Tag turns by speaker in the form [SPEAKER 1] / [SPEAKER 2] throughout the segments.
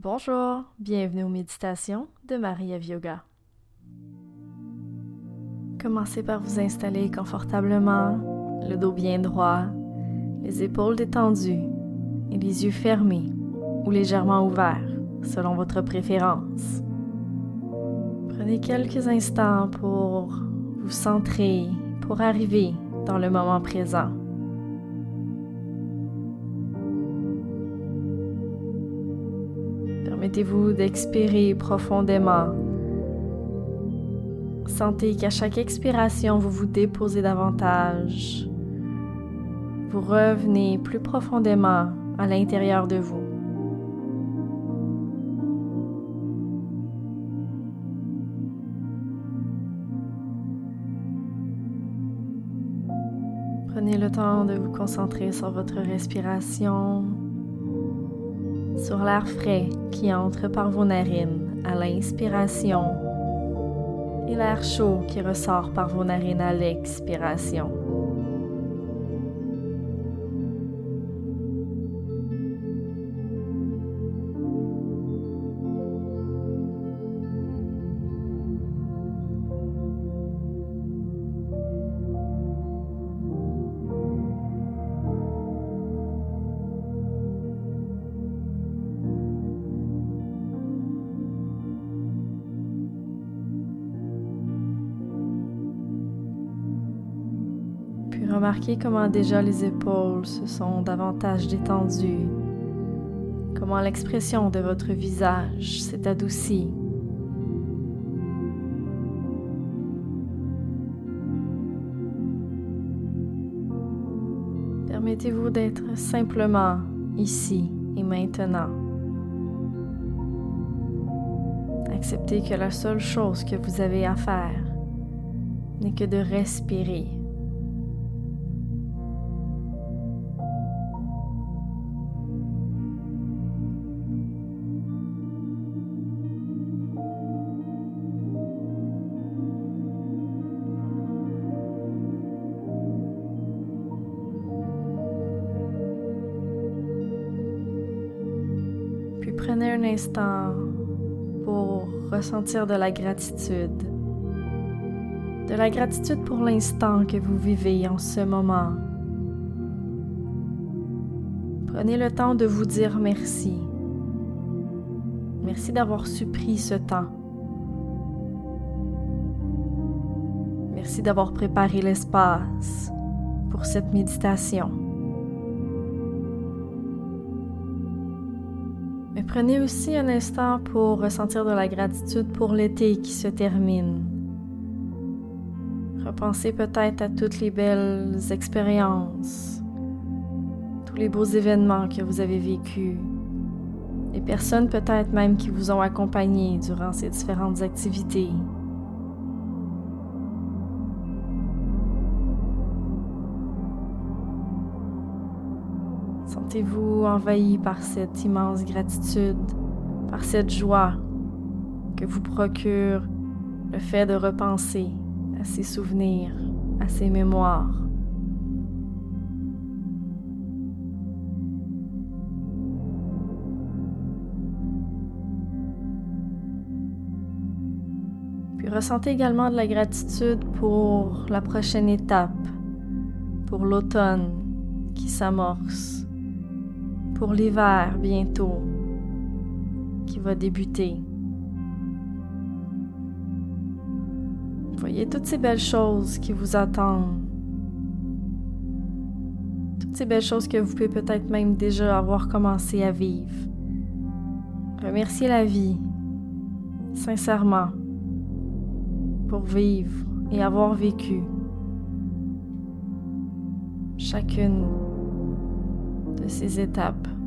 [SPEAKER 1] Bonjour, bienvenue aux méditations de Maria Yoga. Commencez par vous installer confortablement, le dos bien droit, les épaules détendues et les yeux fermés ou légèrement ouverts selon votre préférence. Prenez quelques instants pour vous centrer, pour arriver dans le moment présent. Permettez-vous d'expirer profondément. Sentez qu'à chaque expiration, vous vous déposez davantage. Vous revenez plus profondément à l'intérieur de vous. Prenez le temps de vous concentrer sur votre respiration, sur l'air frais qui entre par vos narines à l'inspiration et l'air chaud qui ressort par vos narines à l'expiration. Remarquez comment déjà les épaules se sont davantage détendues, comment l'expression de votre visage s'est adoucie. Permettez-vous d'être simplement ici et maintenant. Acceptez que la seule chose que vous avez à faire n'est que de respirer. Prenez un instant pour ressentir de la gratitude. De la gratitude pour l'instant que vous vivez en ce moment. Prenez le temps de vous dire merci. Merci d'avoir su pris ce temps. Merci d'avoir préparé l'espace pour cette méditation. Prenez aussi un instant pour ressentir de la gratitude pour l'été qui se termine. Repensez peut-être à toutes les belles expériences, tous les beaux événements que vous avez vécus, les personnes peut-être même qui vous ont accompagné durant ces différentes activités. Sentez-vous envahi par cette immense gratitude, par cette joie que vous procure le fait de repenser à ces souvenirs, à ces mémoires? Puis ressentez également de la gratitude pour la prochaine étape, pour l'automne qui s'amorce pour l'hiver bientôt qui va débuter. Voyez toutes ces belles choses qui vous attendent. Toutes ces belles choses que vous pouvez peut-être même déjà avoir commencé à vivre. Remerciez la vie, sincèrement, pour vivre et avoir vécu chacune ces étapes.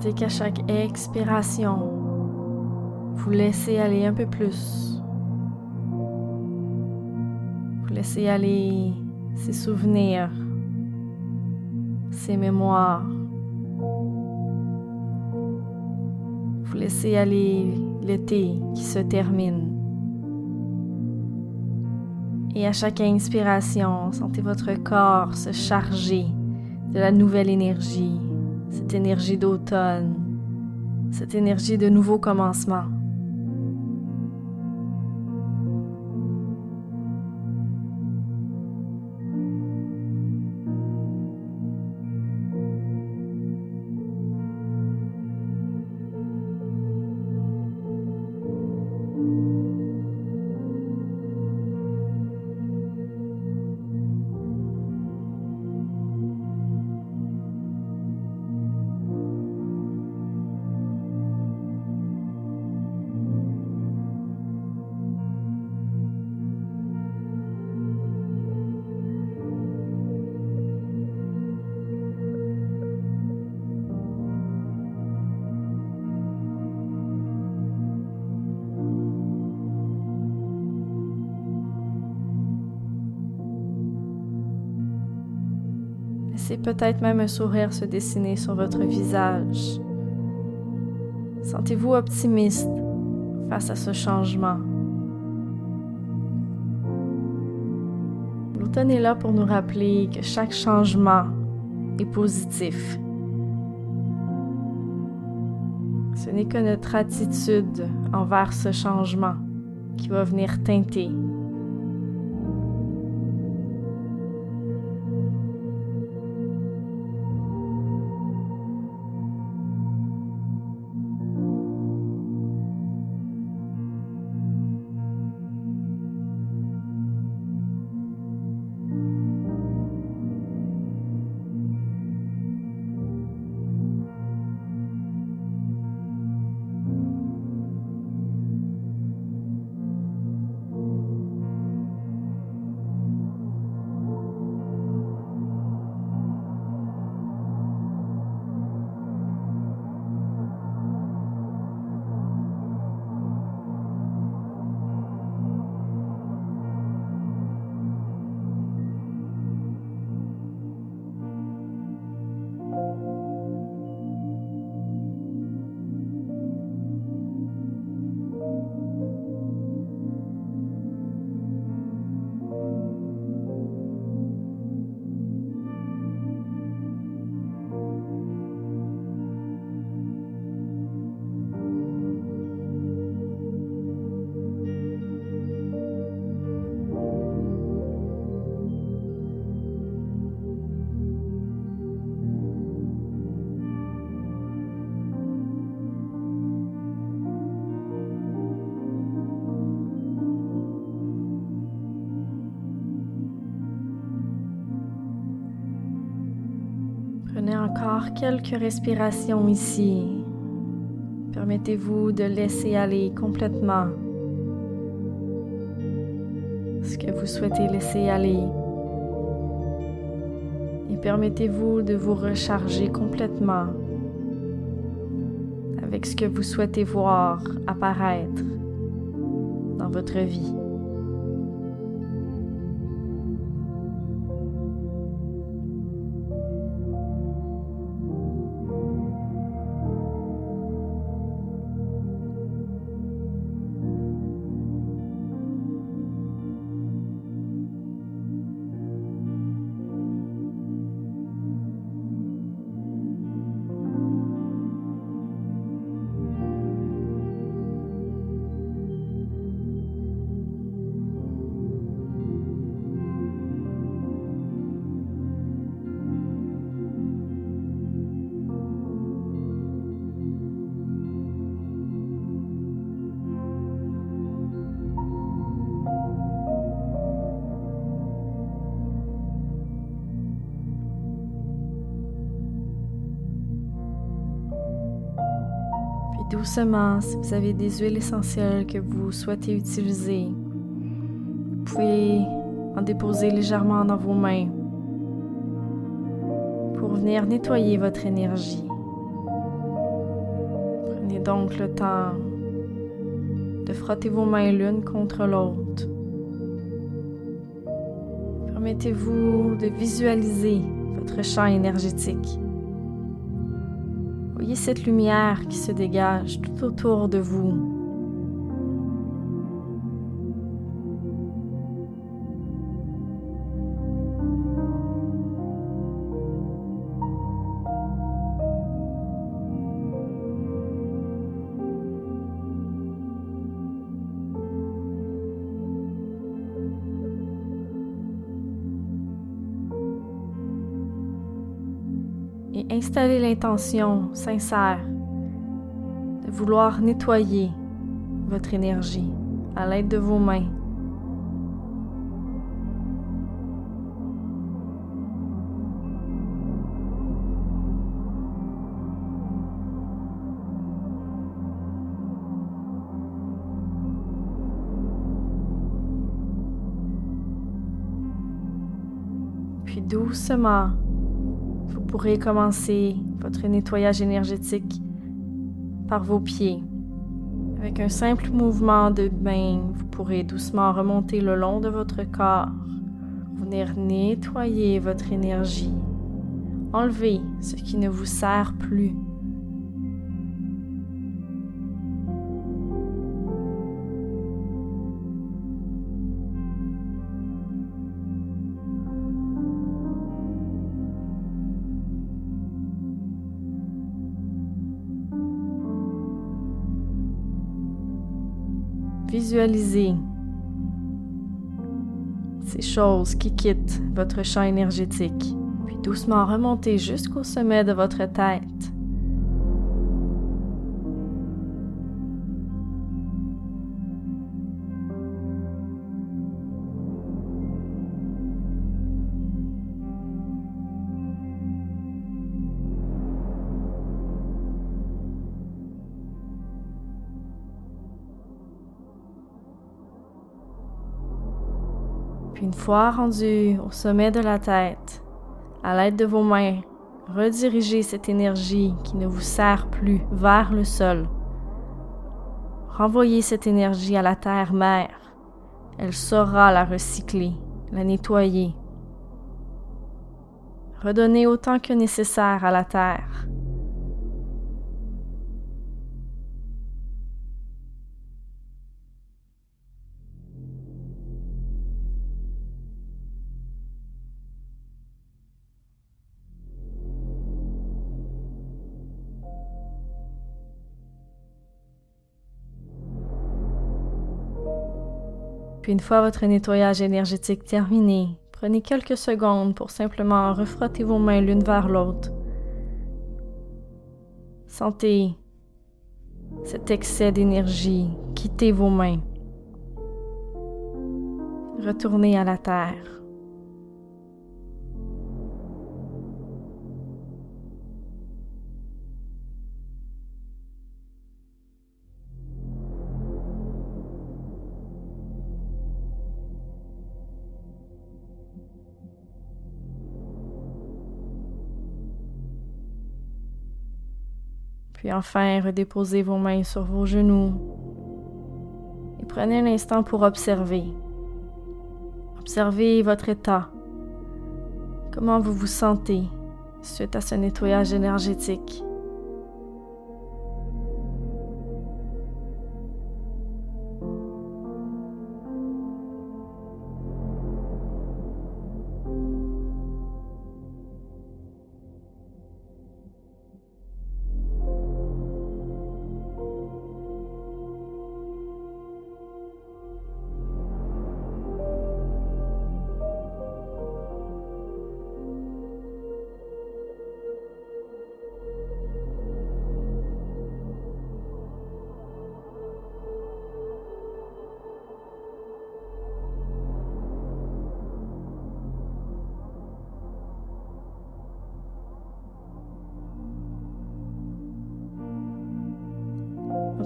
[SPEAKER 1] Sentez qu'à chaque expiration, vous laissez aller un peu plus. Vous laissez aller ces souvenirs, ces mémoires. Vous laissez aller l'été qui se termine. Et à chaque inspiration, sentez votre corps se charger de la nouvelle énergie, cette énergie d'automne, cette énergie de nouveau commencement. Peut-être même un sourire se dessiner sur votre visage. Sentez-vous optimiste face à ce changement. L'automne est là pour nous rappeler que chaque changement est positif. Ce n'est que notre attitude envers ce changement qui va venir teinter encore quelques respirations ici. Permettez-vous de laisser aller complètement ce que vous souhaitez laisser aller. Et permettez-vous de vous recharger complètement avec ce que vous souhaitez voir apparaître dans votre vie. Doucement si vous avez des huiles essentielles que vous souhaitez utiliser. Vous pouvez en déposer légèrement dans vos mains pour venir nettoyer votre énergie. Prenez donc le temps de frotter vos mains l'une contre l'autre. Permettez-vous de visualiser votre champ énergétique. Voyez cette lumière qui se dégage tout autour de vous. Installez l'intention sincère de vouloir nettoyer votre énergie à l'aide de vos mains. Puis doucement, pourrez commencer votre nettoyage énergétique par vos pieds. Avec un simple mouvement de main, vous pourrez doucement remonter le long de votre corps, venir nettoyer votre énergie, enlever ce qui ne vous sert plus Visualisez ces choses qui quittent votre champ énergétique, puis doucement remontez jusqu'au sommet de votre tête. Une fois rendu au sommet de la tête, à l'aide de vos mains, redirigez cette énergie qui ne vous sert plus vers le sol. Renvoyez cette énergie à la terre-mère. Elle saura la recycler, la nettoyer. Redonnez autant que nécessaire à la terre. Puis une fois votre nettoyage énergétique terminé, prenez quelques secondes pour simplement refrotter vos mains l'une vers l'autre. Sentez cet excès d'énergie quitter vos mains. Retournez à la terre. Puis enfin, redéposez vos mains sur vos genoux et prenez un instant pour observer. Observez votre état. Comment vous vous sentez suite à ce nettoyage énergétique?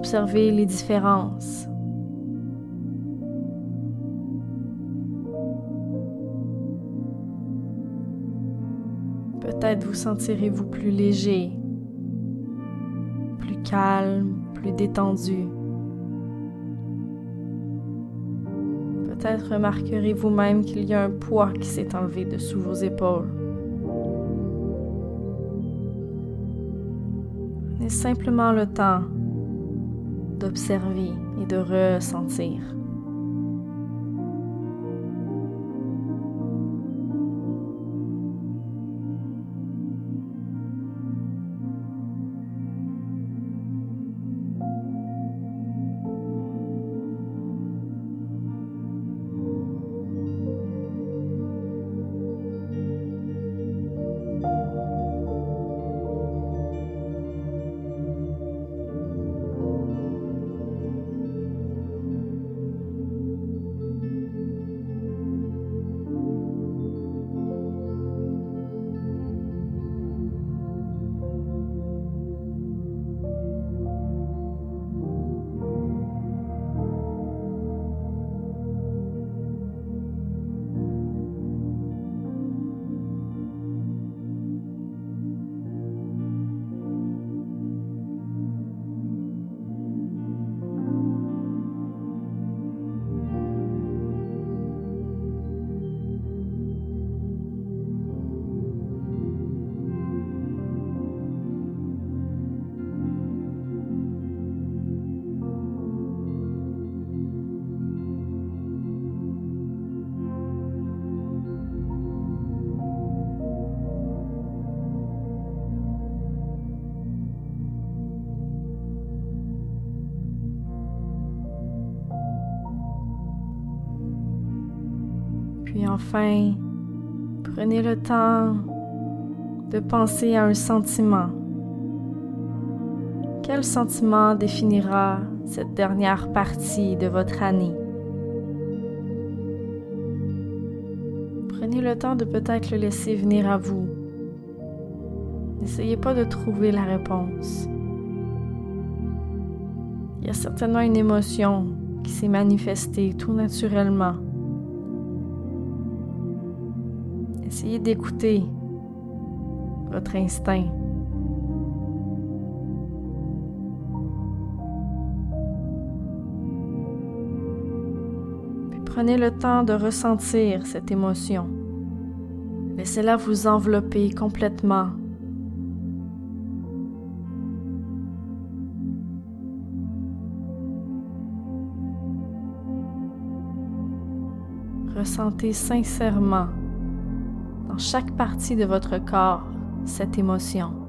[SPEAKER 1] Observez les différences. Peut-être vous sentirez-vous plus léger, plus calme, plus détendu. Peut-être remarquerez vous-même qu'il y a un poids qui s'est enlevé dessous vos épaules. Prenez simplement le temps d'observer et de ressentir. Enfin, prenez le temps de penser à un sentiment. Quel sentiment définira cette dernière partie de votre année? Prenez le temps de peut-être le laisser venir à vous. N'essayez pas de trouver la réponse. Il y a certainement une émotion qui s'est manifestée tout naturellement Essayez d'écouter votre instinct. Prenez le temps de ressentir cette émotion. Laissez-la vous envelopper complètement. Ressentez sincèrement chaque partie de votre corps cette émotion.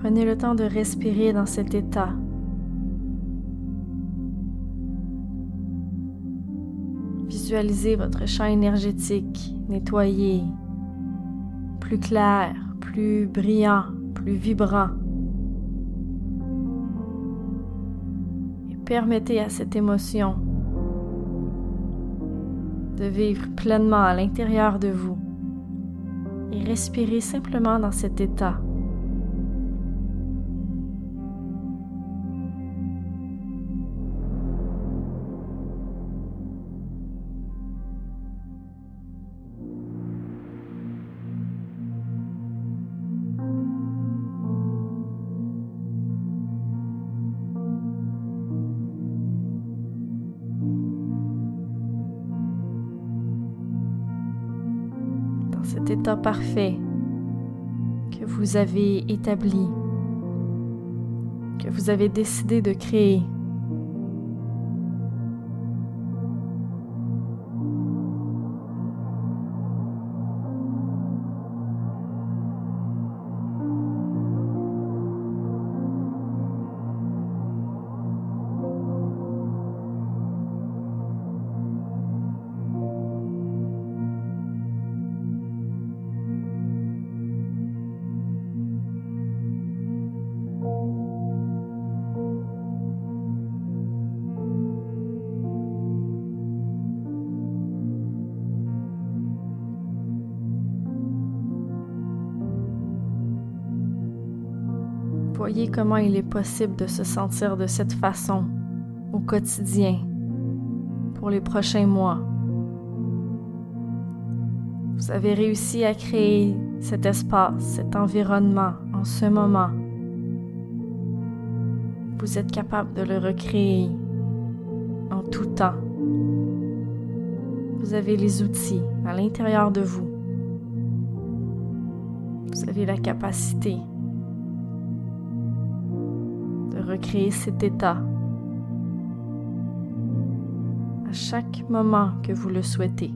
[SPEAKER 1] Prenez le temps de respirer dans cet état. Visualisez votre champ énergétique nettoyé, plus clair, plus brillant, plus vibrant. Et permettez à cette émotion de vivre pleinement à l'intérieur de vous. Et respirez simplement dans cet état. Cet état parfait que vous avez établi, que vous avez décidé de créer. Comment il est possible de se sentir de cette façon au quotidien pour les prochains mois. Vous avez réussi à créer cet espace, cet environnement en ce moment. Vous êtes capable de le recréer en tout temps. Vous avez les outils à l'intérieur de vous. Vous avez la capacité recréer cet état à chaque moment que vous le souhaitez.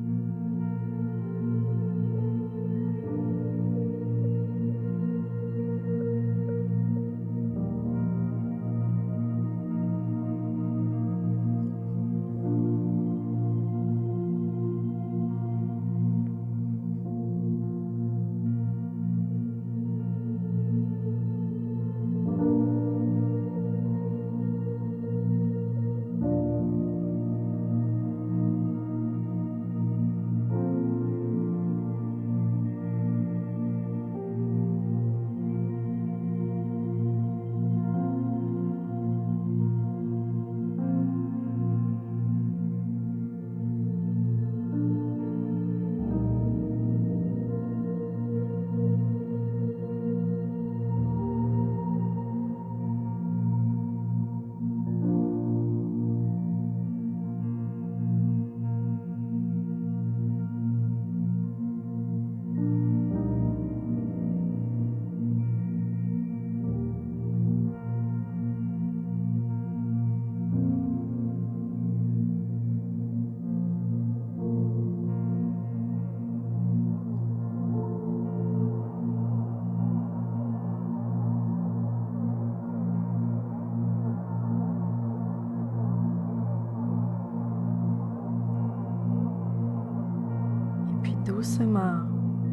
[SPEAKER 1] Doucement,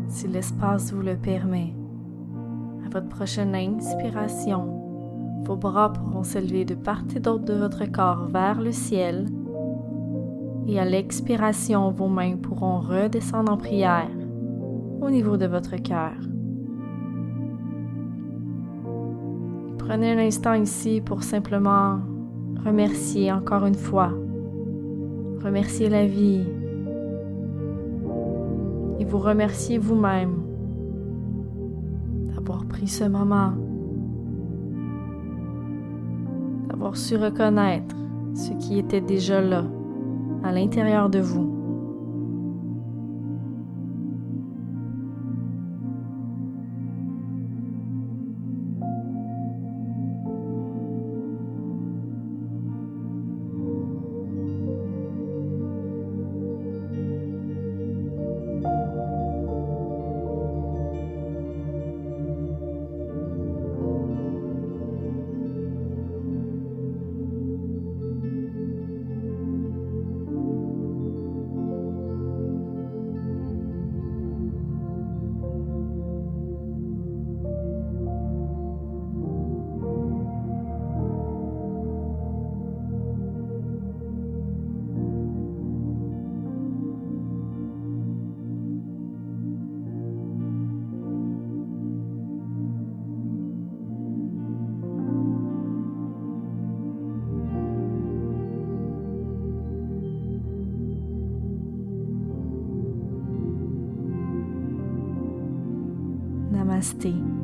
[SPEAKER 1] si l'espace vous le permet. À votre prochaine inspiration, vos bras pourront s'élever de part et d'autre de votre corps vers le ciel. Et à l'expiration, vos mains pourront redescendre en prière au niveau de votre cœur. Prenez un instant ici pour simplement remercier encore une fois. Remercier la vie, et vous remerciez vous-même d'avoir pris ce moment, d'avoir su reconnaître ce qui était déjà là, à l'intérieur de vous. Namaste.